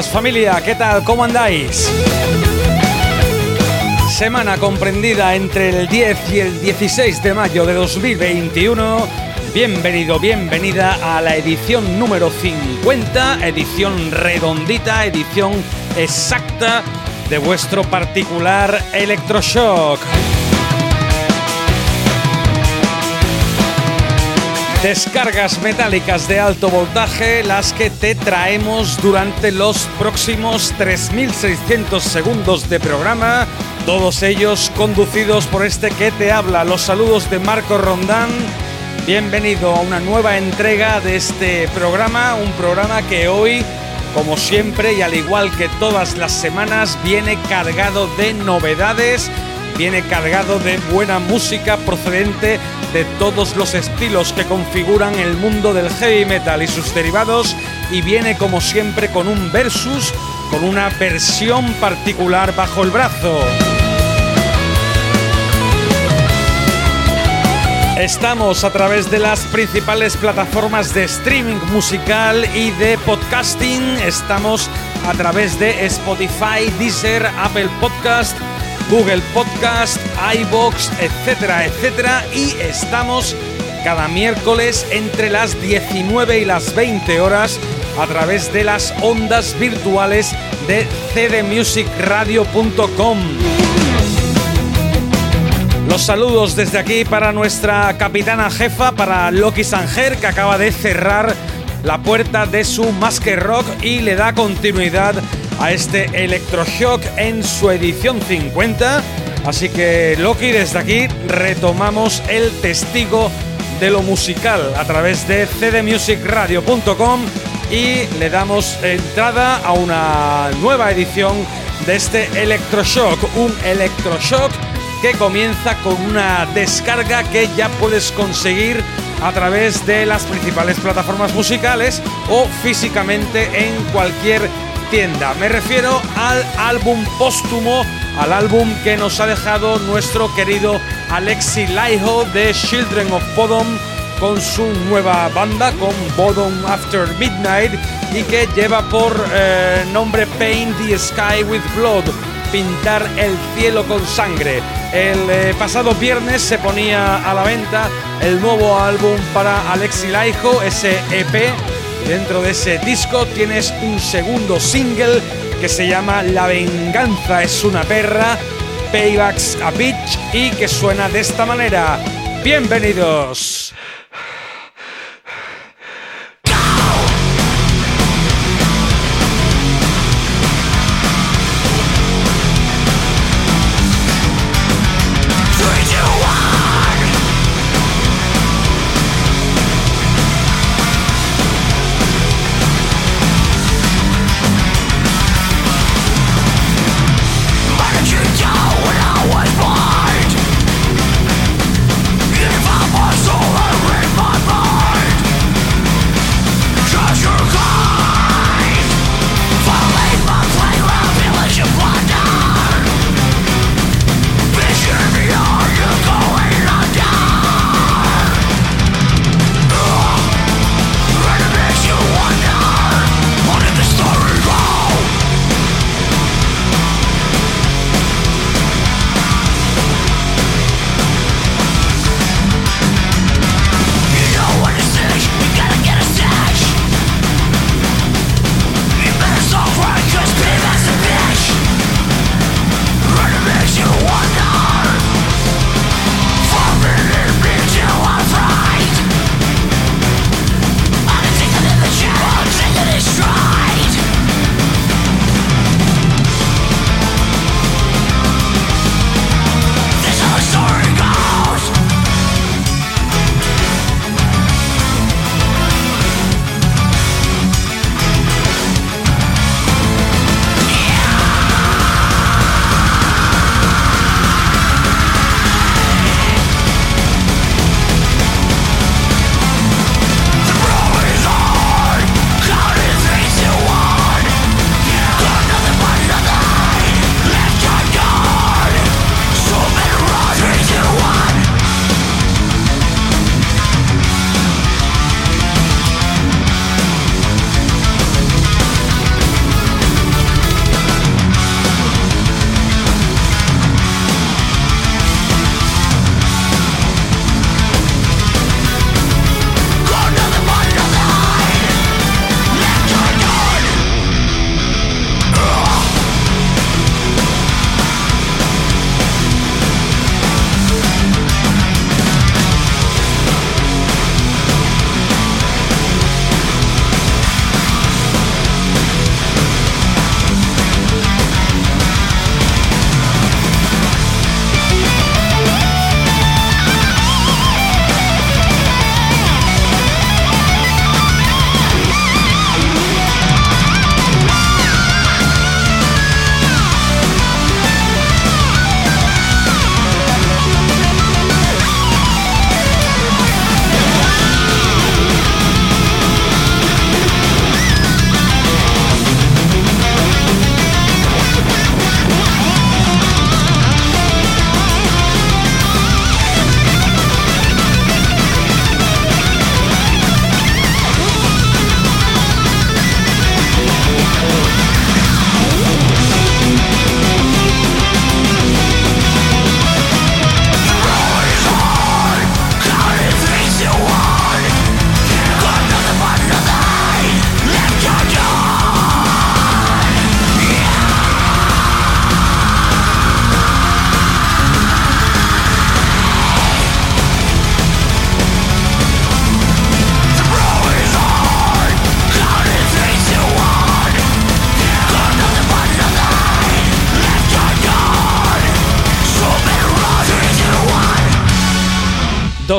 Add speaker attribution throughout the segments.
Speaker 1: Familia, ¿qué tal? ¿Cómo andáis? Semana comprendida entre el 10 y el 16 de mayo de 2021. Bienvenido, bienvenida a la edición número 50, edición redondita, edición exacta de vuestro particular Electroshock. Descargas metálicas de alto voltaje, las que te traemos durante los próximos 3.600 segundos de programa, todos ellos conducidos por este que te habla. Los saludos de Marco Rondán. Bienvenido a una nueva entrega de este programa, un programa que hoy, como siempre y al igual que todas las semanas, viene cargado de novedades viene cargado de buena música procedente de todos los estilos que configuran el mundo del heavy metal y sus derivados y viene como siempre con un versus, con una versión particular bajo el brazo. Estamos a través de las principales plataformas de streaming musical y de podcasting. Estamos a través de Spotify, Deezer, Apple Podcast, Google Podcast, iBox, etcétera, etcétera. Y estamos cada miércoles entre las 19 y las 20 horas a través de las ondas virtuales de cdmusicradio.com. Los saludos desde aquí para nuestra capitana jefa, para Loki Sanger, que acaba de cerrar la puerta de su Masker Rock y le da continuidad a este Electroshock en su edición 50. Así que Loki, desde aquí retomamos el testigo de lo musical a través de cdmusicradio.com y le damos entrada a una nueva edición de este Electroshock, un Electroshock que comienza con una descarga que ya puedes conseguir a través de las principales plataformas musicales o físicamente en cualquier me refiero al álbum póstumo, al álbum que nos ha dejado nuestro querido Alexi Laiho de Children of Bodom con su nueva banda, con Bodom After Midnight, y que lleva por eh, nombre Paint the Sky with Blood, pintar el cielo con sangre. El eh, pasado viernes se ponía a la venta el nuevo álbum para Alexi Laiho, ese EP Dentro de ese disco tienes un segundo single que se llama La venganza es una perra, Paybacks a Bitch y que suena de esta manera. Bienvenidos.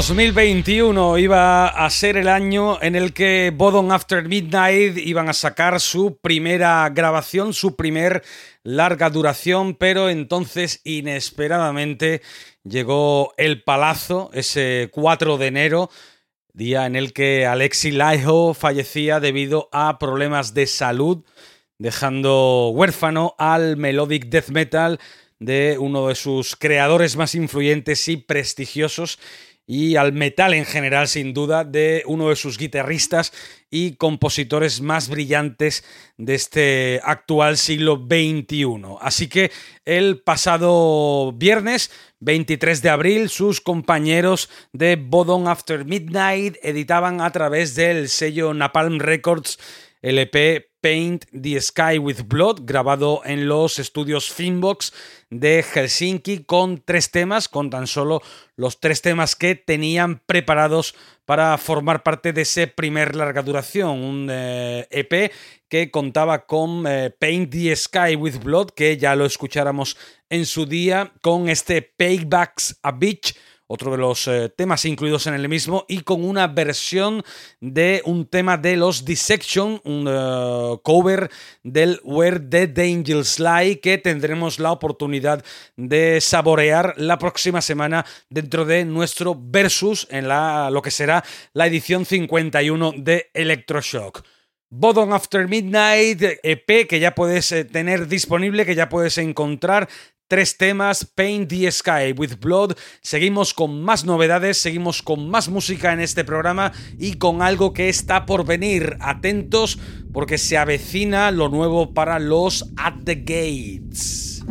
Speaker 1: 2021 iba a ser el año en el que Bodon After Midnight iban a sacar su primera grabación, su primer larga duración, pero entonces inesperadamente llegó el palazo ese 4 de enero, día en el que Alexi Laiho fallecía debido a problemas de salud, dejando huérfano al melodic death metal de uno de sus creadores más influyentes y prestigiosos y al metal en general, sin duda, de uno de sus guitarristas y compositores más brillantes de este actual siglo XXI. Así que el pasado viernes 23 de abril, sus compañeros de Bodon After Midnight editaban a través del sello Napalm Records el EP Paint the Sky with Blood, grabado en los estudios Finbox de Helsinki, con tres temas, con tan solo los tres temas que tenían preparados para formar parte de ese primer larga duración, un EP eh, e que contaba con eh, Paint the Sky with Blood, que ya lo escucháramos en su día, con este Paybacks a Beach, otro de los eh, temas incluidos en el mismo, y con una versión de un tema de los Dissection, un eh, cover del Where the Angels Lie, que tendremos la oportunidad de saborear la próxima semana dentro de nuestro Versus, en la, lo que será la edición 51 de Electroshock. Bodon After Midnight, EP que ya puedes eh, tener disponible, que ya puedes encontrar Tres temas, Paint the Sky with Blood. Seguimos con más novedades, seguimos con más música en este programa y con algo que está por venir. Atentos porque se avecina lo nuevo para los At the Gates.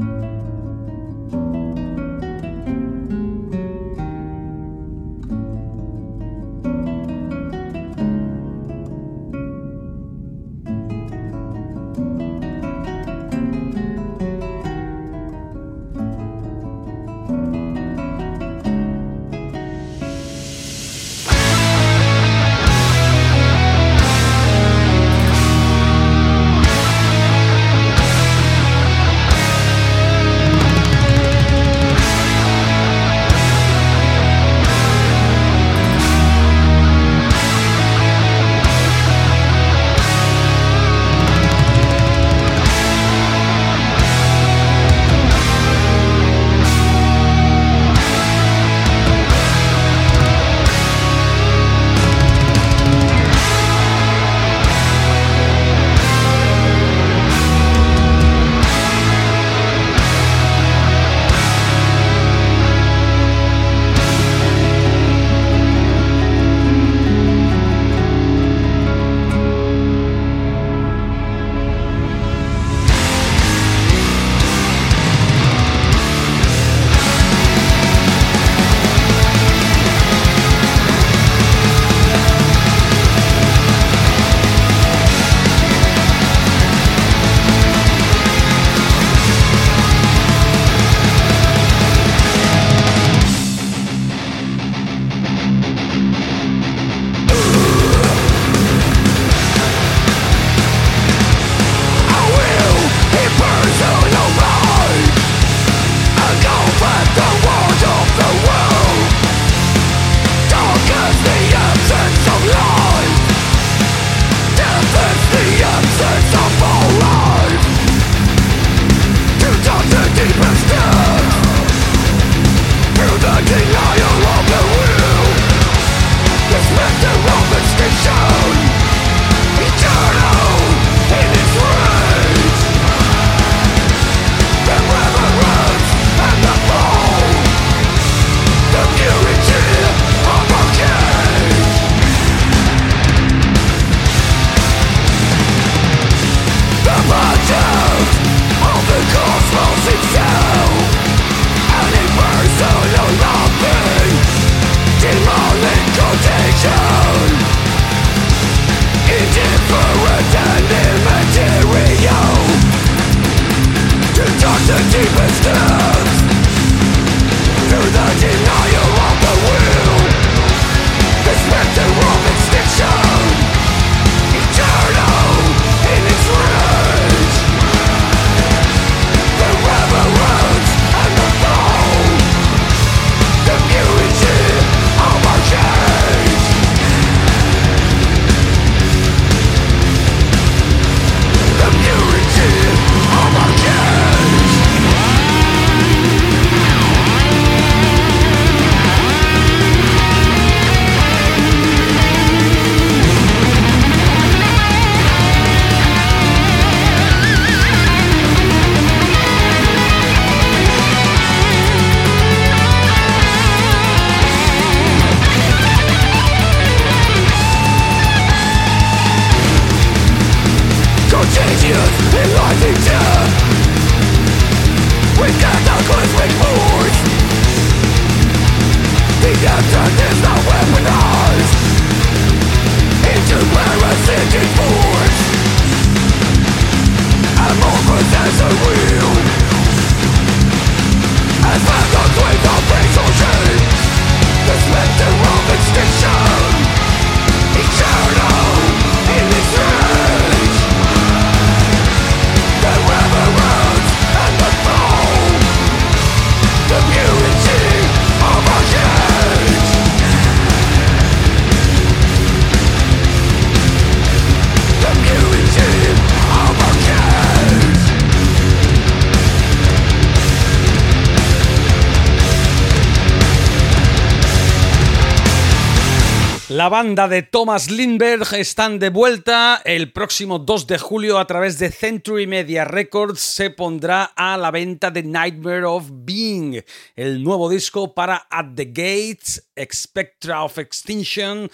Speaker 1: La banda de Thomas Lindbergh están de vuelta. El próximo 2 de julio a través de Century Media Records se pondrá a la venta The Nightmare of Being, el nuevo disco para At the Gates, Spectra of Extinction.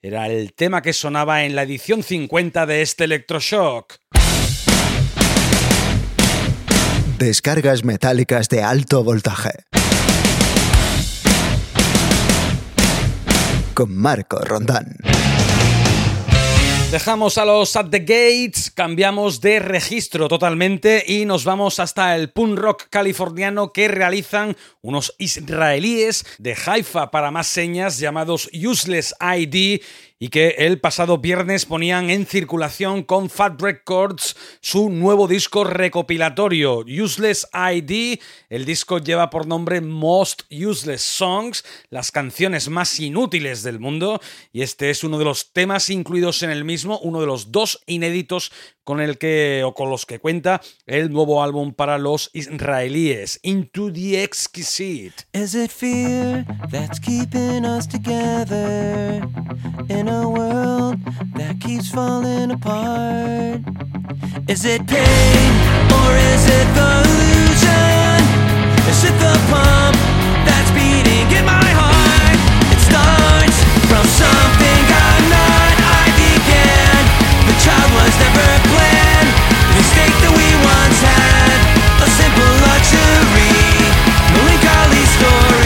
Speaker 1: Era el tema que sonaba en la edición 50 de este Electroshock.
Speaker 2: Descargas metálicas de alto voltaje. Con Marco Rondán.
Speaker 1: Dejamos a los At the Gates, cambiamos de registro totalmente y nos vamos hasta el punk rock californiano que realizan unos israelíes de Haifa para más señas llamados Useless ID y que el pasado viernes ponían en circulación con Fat Records su nuevo disco recopilatorio, Useless ID. El disco lleva por nombre Most Useless Songs, las canciones más inútiles del mundo, y este es uno de los temas incluidos en el mismo, uno de los dos inéditos con el que o con los que cuenta el nuevo álbum para los israelíes, Into the Exquisite.
Speaker 3: Is it fear that's keeping us together a world that keeps falling apart? Is it pain or is it the illusion? Is it the pump that's beating in my heart? It starts from something I'm not. I began. The child was never planned. The mistake that we once had. A simple luxury. Melancholy story.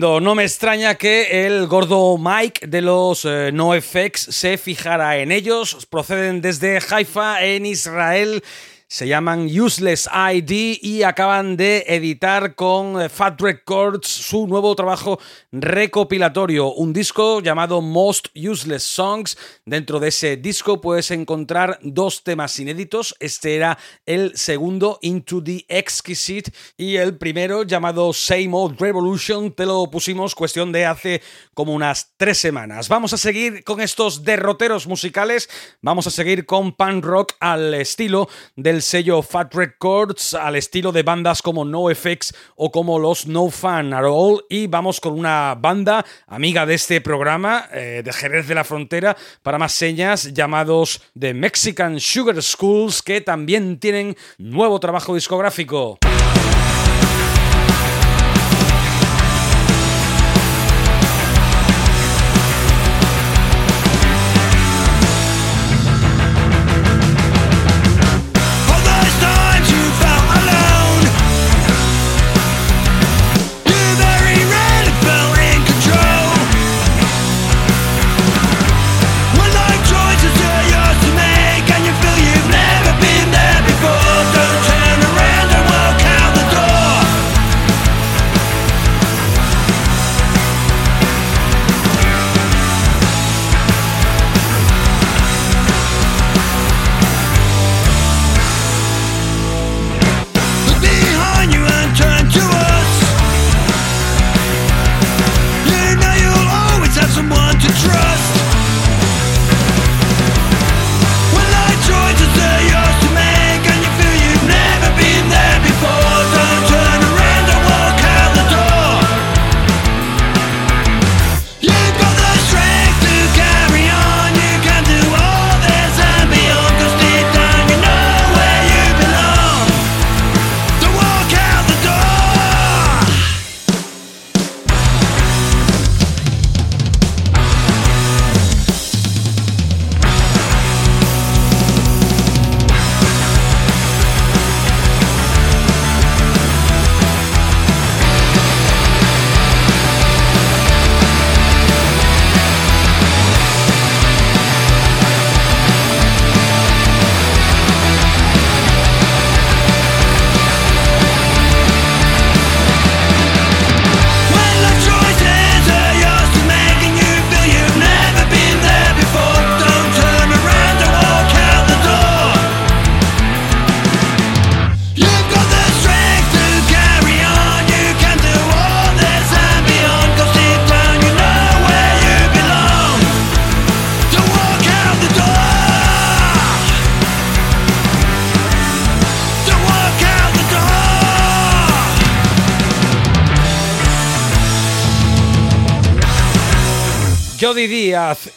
Speaker 1: No me extraña que el gordo Mike de los eh, NoFX se fijara en ellos. Proceden desde Haifa, en Israel. Se llaman Useless ID y acaban de editar con eh, Fat Records su nuevo trabajo recopilatorio, un disco llamado Most Useless Songs. Dentro de ese disco puedes encontrar dos temas inéditos. Este era el segundo, Into the Exquisite, y el primero llamado Same Old Revolution. Te lo pusimos cuestión de hace como unas tres semanas. Vamos a seguir con estos derroteros musicales. Vamos a seguir con punk rock al estilo del sello Fat Records, al estilo de bandas como NoFX o como los No Fan at All. Y vamos con una banda amiga de este programa, eh, de Jerez de la Frontera, para más señas, llamados The Mexican Sugar Schools, que también tienen nuevo trabajo discográfico.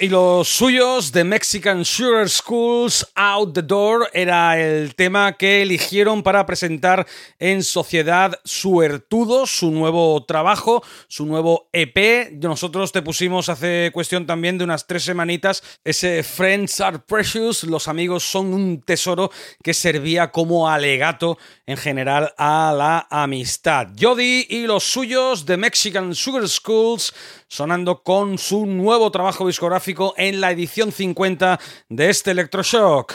Speaker 1: Y los suyos de Mexican Sugar Schools Out the Door era el tema que eligieron para presentar en Sociedad Suertudo su nuevo trabajo, su nuevo EP. Nosotros te pusimos hace cuestión también de unas tres semanitas ese Friends Are Precious, los amigos son un tesoro que servía como alegato en general a la amistad. Jody y los suyos de Mexican Sugar Schools sonando con su nuevo trabajo discográfico en la edición 50 de este Electroshock.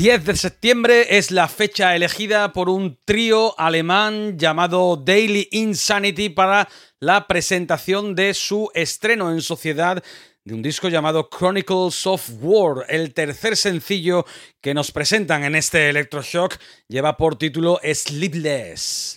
Speaker 1: ...10 de septiembre es la fecha elegida por un trío alemán llamado Daily Insanity para la presentación de su estreno en sociedad de un disco llamado Chronicles of War. El tercer sencillo que nos presentan en este Electroshock. Lleva por título Sleepless.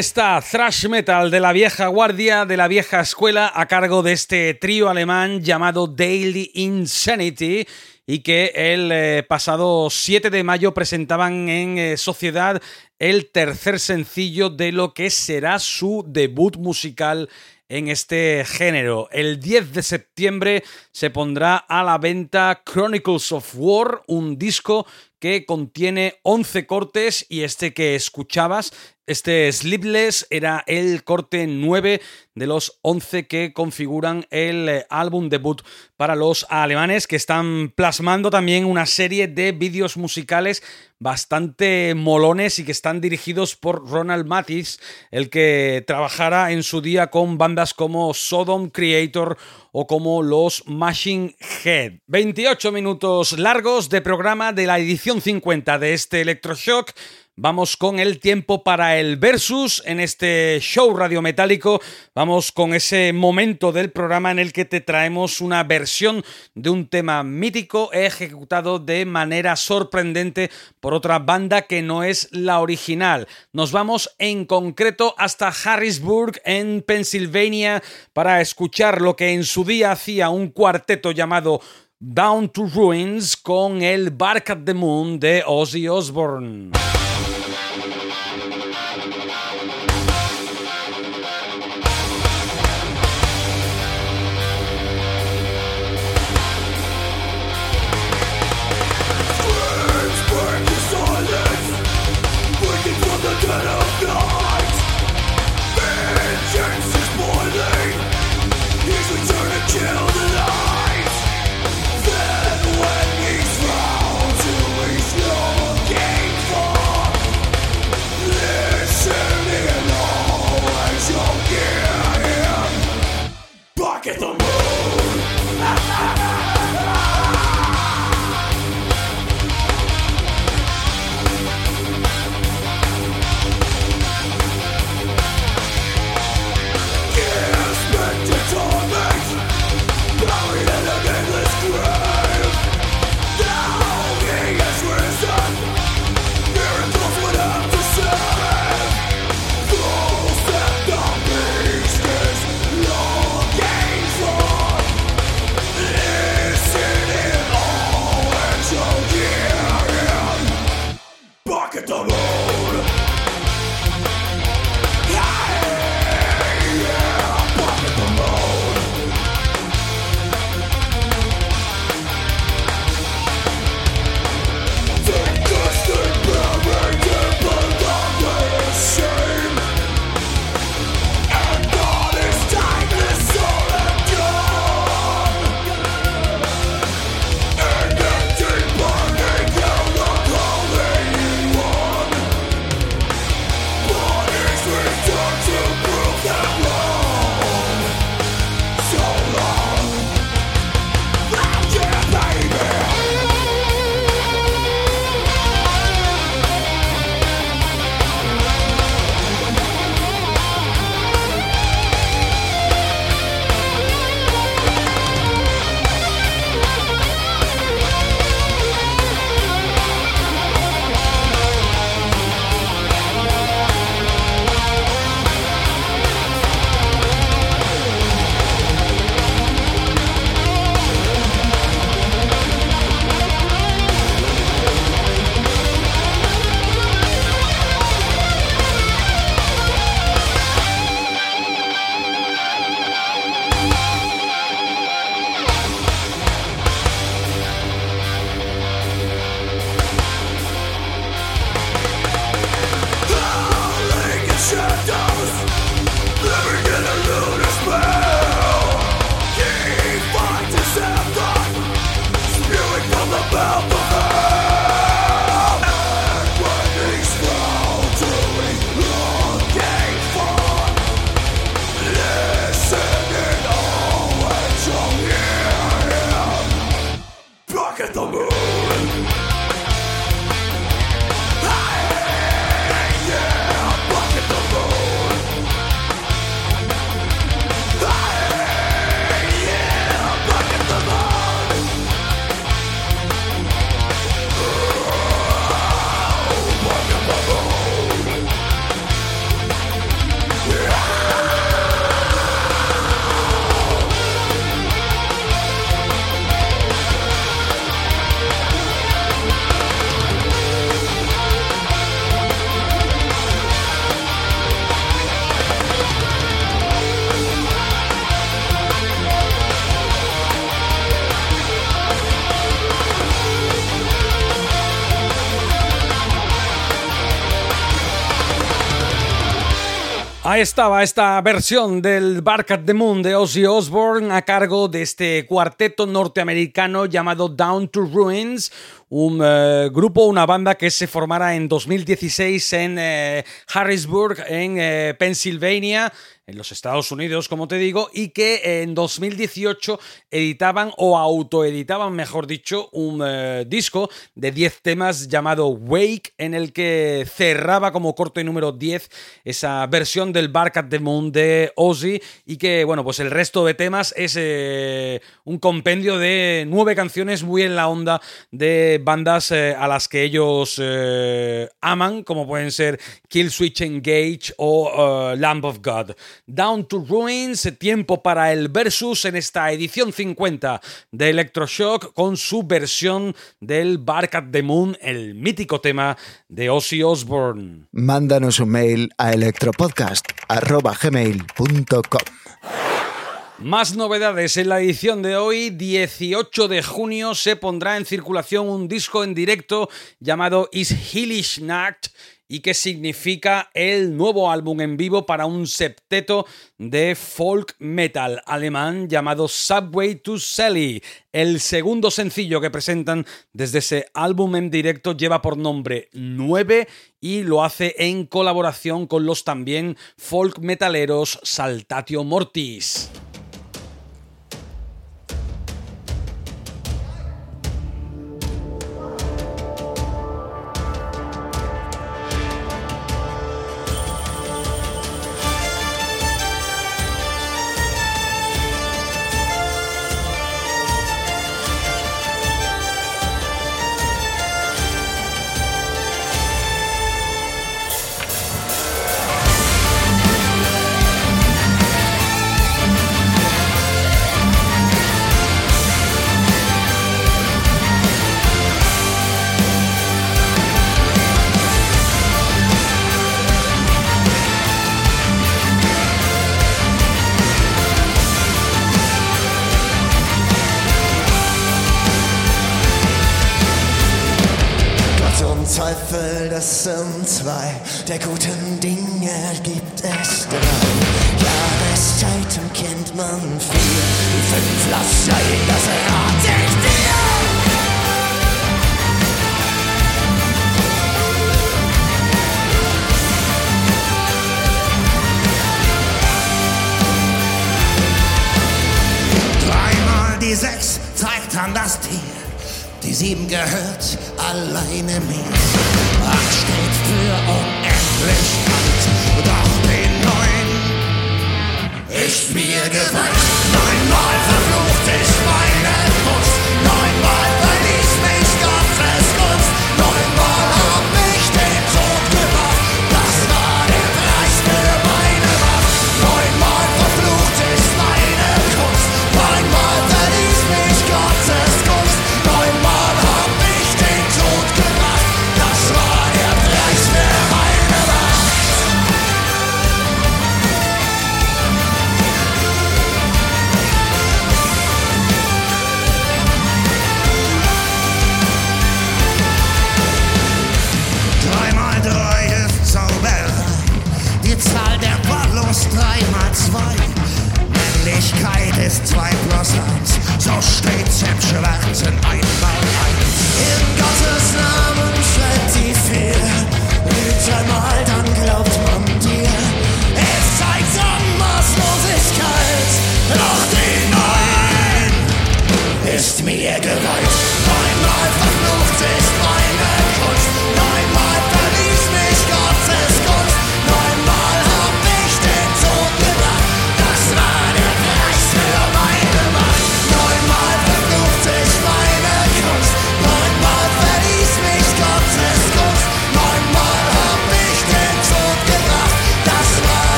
Speaker 1: está, thrash metal de la vieja guardia, de la vieja escuela, a cargo de este trío alemán llamado Daily Insanity y que el eh, pasado 7 de mayo presentaban en eh, Sociedad el tercer sencillo de lo que será su debut musical en este género. El 10 de septiembre se pondrá a la venta Chronicles of War, un disco que contiene 11 cortes y este que escuchabas, este Sleepless, era el corte 9 de los 11 que configuran el eh, álbum debut para los alemanes que están plasmando también una serie de vídeos musicales bastante molones y que están dirigidos por Ronald Mathis, el que trabajara en su día con bandas como Sodom Creator o como los Machine Head. 28 minutos largos de programa de la edición 50 de este Electroshock. Vamos con el tiempo para el versus en este show radiometálico. Vamos con ese momento del programa en el que te traemos una versión de un tema mítico ejecutado de manera sorprendente por otra banda que no es la original. Nos vamos en concreto hasta Harrisburg en Pensilvania para escuchar lo que en su día hacía un cuarteto llamado Down to Ruins con el Bark at the Moon de Ozzy Osbourne. Estaba esta versión del Bark at the Moon de Ozzy Osbourne a cargo de este cuarteto norteamericano llamado Down to Ruins, un eh, grupo, una banda que se formará en 2016 en eh, Harrisburg, en eh, Pensilvania, en los Estados Unidos, como te digo, y que en 2018 editaban o autoeditaban, mejor dicho, un eh, disco de 10 temas llamado Wake, en el que cerraba como corte número 10 esa versión del Bark at the Moon de Ozzy y que, bueno, pues el resto de temas es eh, un compendio de nueve canciones muy en la onda de bandas eh, a las que ellos aman, como pueden ser Kill Switch Engage o Lamb of God. Down to Ruins, tiempo para el versus en esta edición 50 de Electroshock con su versión del Bark at the Moon, el mítico tema de Ozzy Osbourne.
Speaker 2: Mándanos un mail a electropodcast.gmail.com
Speaker 1: más novedades en la edición de hoy, 18 de junio, se pondrá en circulación un disco en directo llamado Is Hillish Nacht y que significa el nuevo álbum en vivo para un septeto de folk metal alemán llamado Subway to Sally. El segundo sencillo que presentan desde ese álbum en directo lleva por nombre 9 y lo hace en colaboración con los también folk metaleros Saltatio Mortis.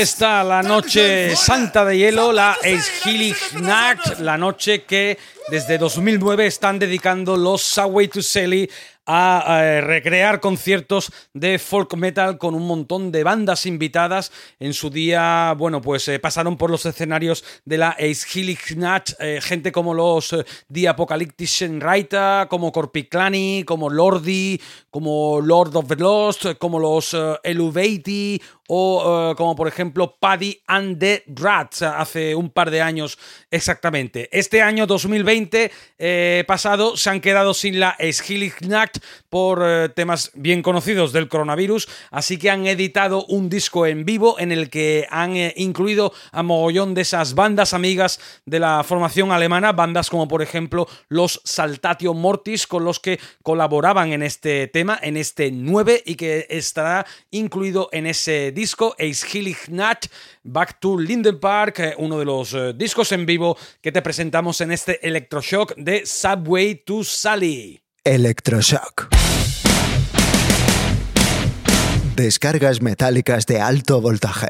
Speaker 1: Está la noche santa de hielo, la Nacht, la noche que desde 2009 están dedicando los Subway to Sally a, recrear conciertos de folk metal con un montón de bandas invitadas. En su día, bueno, pues eh, pasaron por los escenarios de la Eishilignach eh, gente como los eh, The Apocalyptic Writer, como Corpiclani, como Lordi, como Lord of the Lost, como los Eluvati o como por ejemplo Paddy and the Rats hace un par de años exactamente. Este año 2020 pasado se han quedado sin la Eishilignach por eh, temas bien conocidos del coronavirus, así que han editado un disco en vivo en el que han eh, incluido a mogollón de esas bandas amigas de la formación alemana, bandas como por ejemplo los Saltatio Mortis, con los que colaboraban en este tema, en este 9, y que estará incluido en ese disco, Nat Back to Linden Park, eh, uno de los discos en vivo que te presentamos en este Electroshock de Subway to Sally.
Speaker 2: Electroshock. Descargas metálicas de alto voltaje.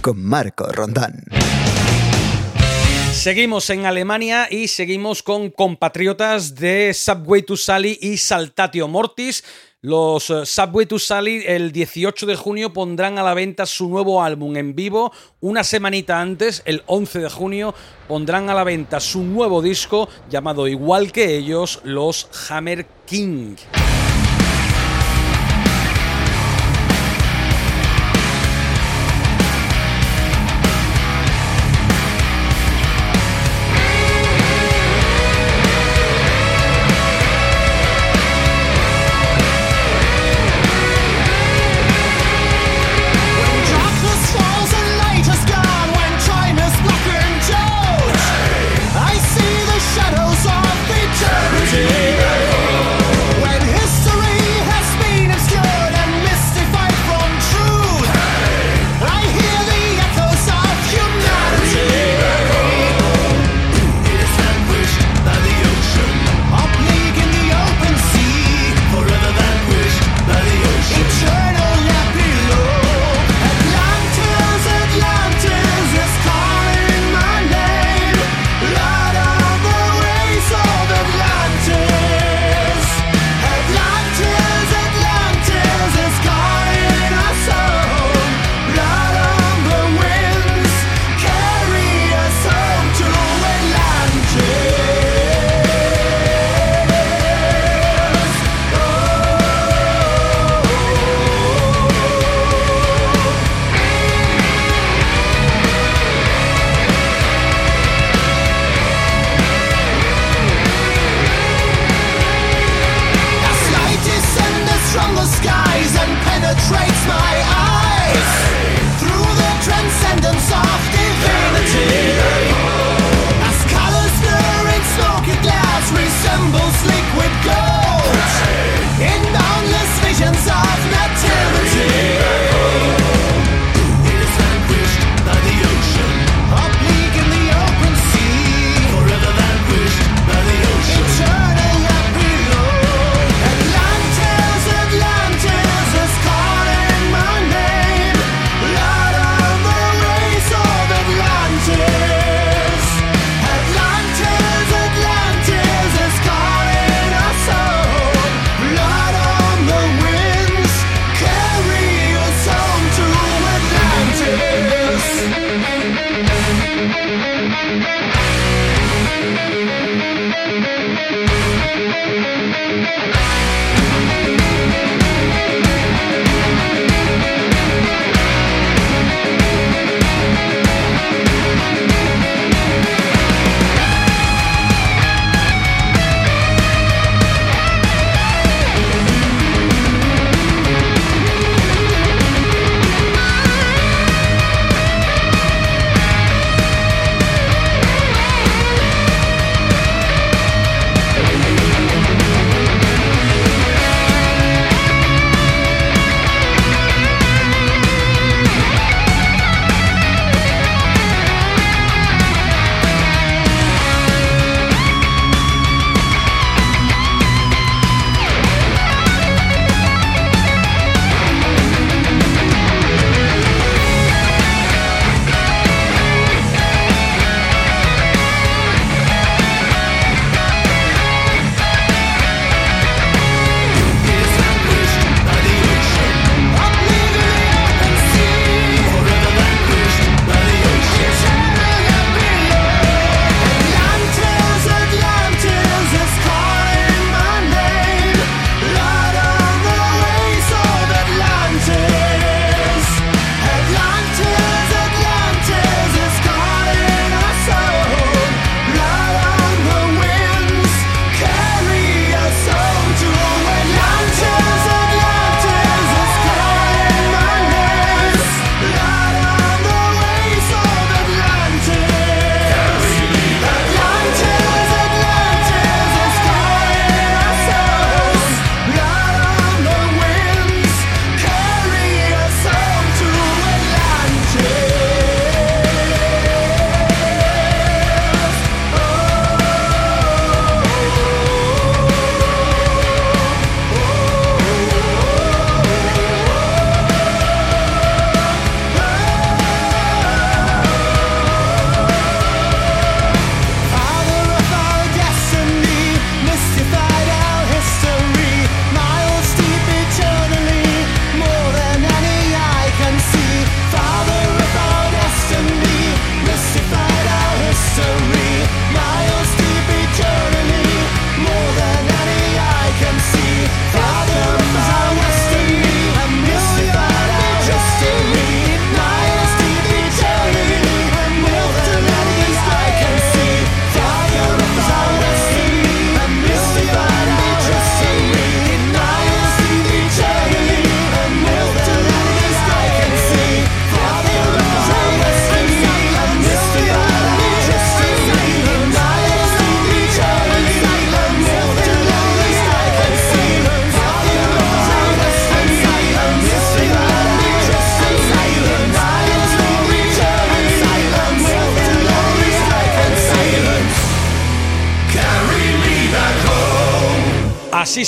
Speaker 2: Con Marco Rondán.
Speaker 1: Seguimos en Alemania y seguimos con compatriotas de Subway to Sally y Saltatio Mortis. Los eh, Subway to Sally el 18 de junio pondrán a la venta su nuevo álbum en vivo. Una semanita antes, el 11 de junio, pondrán a la venta su nuevo disco llamado igual que ellos, los Hammer King.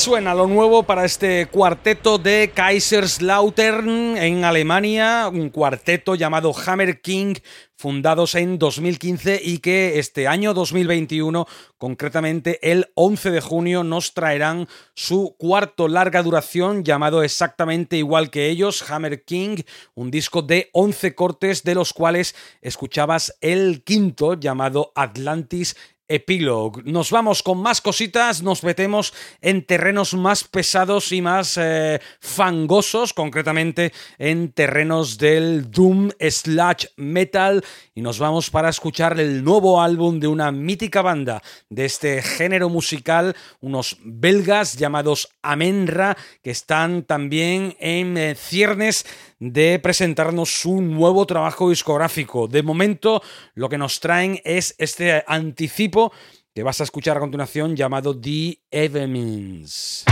Speaker 4: Suena lo nuevo para este cuarteto de Kaiserslautern en Alemania, un cuarteto llamado Hammer King, fundados en 2015 y que este año 2021, concretamente el 11 de junio, nos traerán su cuarto larga duración llamado exactamente igual que ellos, Hammer King, un disco de 11 cortes de los cuales escuchabas el quinto llamado Atlantis Nos vamos con más cositas, nos metemos en terrenos más pesados y más eh, fangosos, concretamente en terrenos del Doom Slash Metal, y nos vamos para escuchar el nuevo álbum de una mítica banda de este género musical, unos belgas llamados Amenra, que están también en eh, ciernes de presentarnos un nuevo trabajo discográfico. De momento, lo que nos traen es este anticipo que vas a escuchar a continuación llamado The Evenings.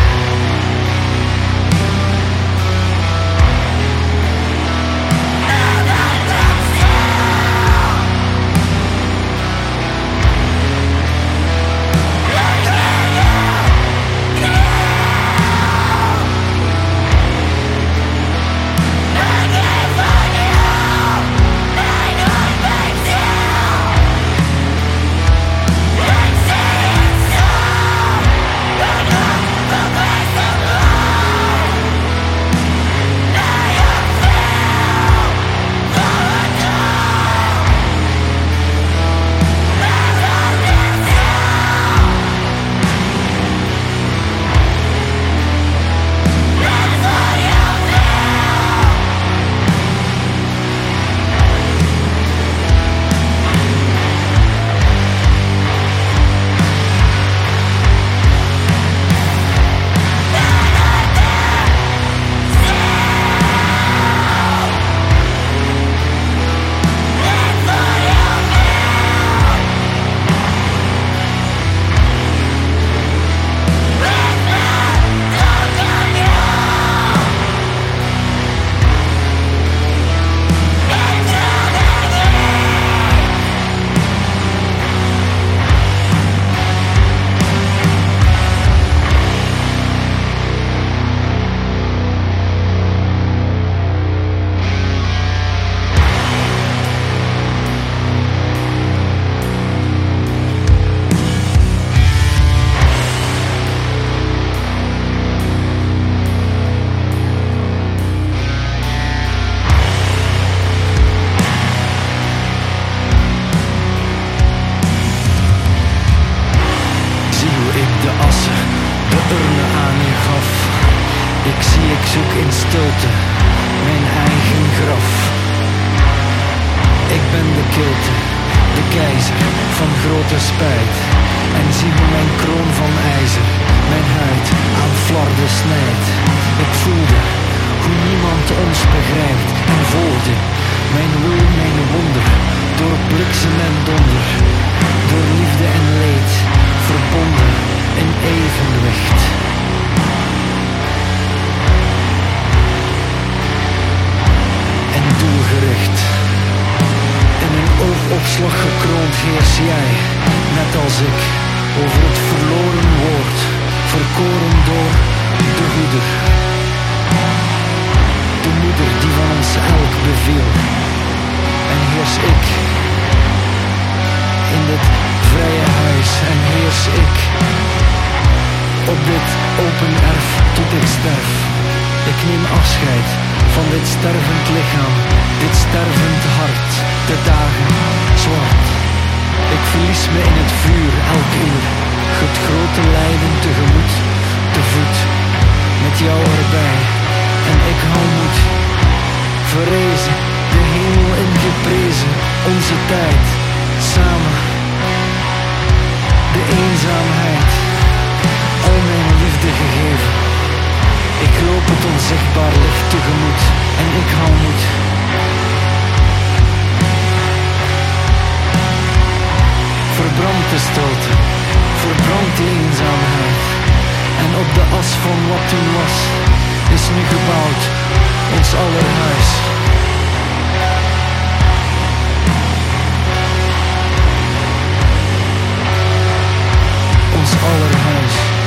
Speaker 5: open
Speaker 4: erf tot ik sterf. Ik neem afscheid van dit stervend lichaam, dit stervend hart, de dagen zwart. Ik verlies me in het vuur elk uur, het grote lijden tegemoet, te voet, met jou erbij. En ik hou moed, verrezen, de hemel in geprezen, onze tijd, samen. De eenzaamheid liefde gegeven. Ik loop het onzichtbaar licht tegemoet en ik hou moed. Verbrand de stilte, verbrand de eenzaamheid. En op de as van wat toen was, is nu gebouwd ons allerhuis. Ons allerhuis.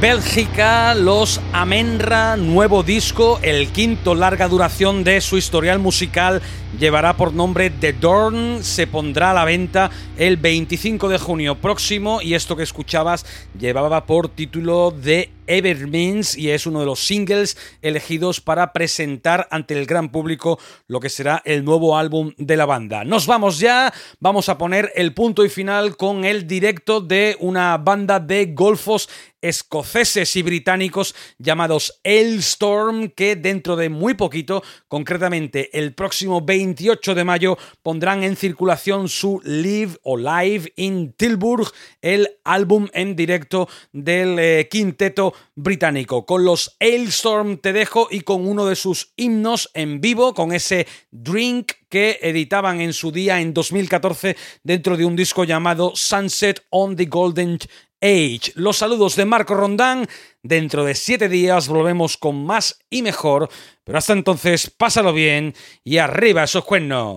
Speaker 5: Bélgica, los Amenra, nuevo disco, el quinto larga duración de su historial musical, llevará por nombre The Dorn, se pondrá a la venta el 25 de junio próximo y esto que escuchabas llevaba por título The Evermeans y es uno de los singles elegidos para presentar ante el gran público lo que será el nuevo álbum de la banda. Nos vamos ya, vamos a poner el punto y final con el directo de una banda de golfos escoceses y británicos llamados Storm que dentro de muy poquito, concretamente el próximo 28 de mayo, pondrán en circulación su Live o Live in Tilburg, el álbum en directo del eh, quinteto británico. Con los Storm te dejo y con uno de sus himnos en vivo, con ese Drink que editaban en su día en 2014 dentro de un disco llamado Sunset on the Golden Age. Los saludos de Marco Rondán. Dentro de siete días volvemos con más y mejor. Pero hasta entonces, pásalo bien y arriba esos cuernos.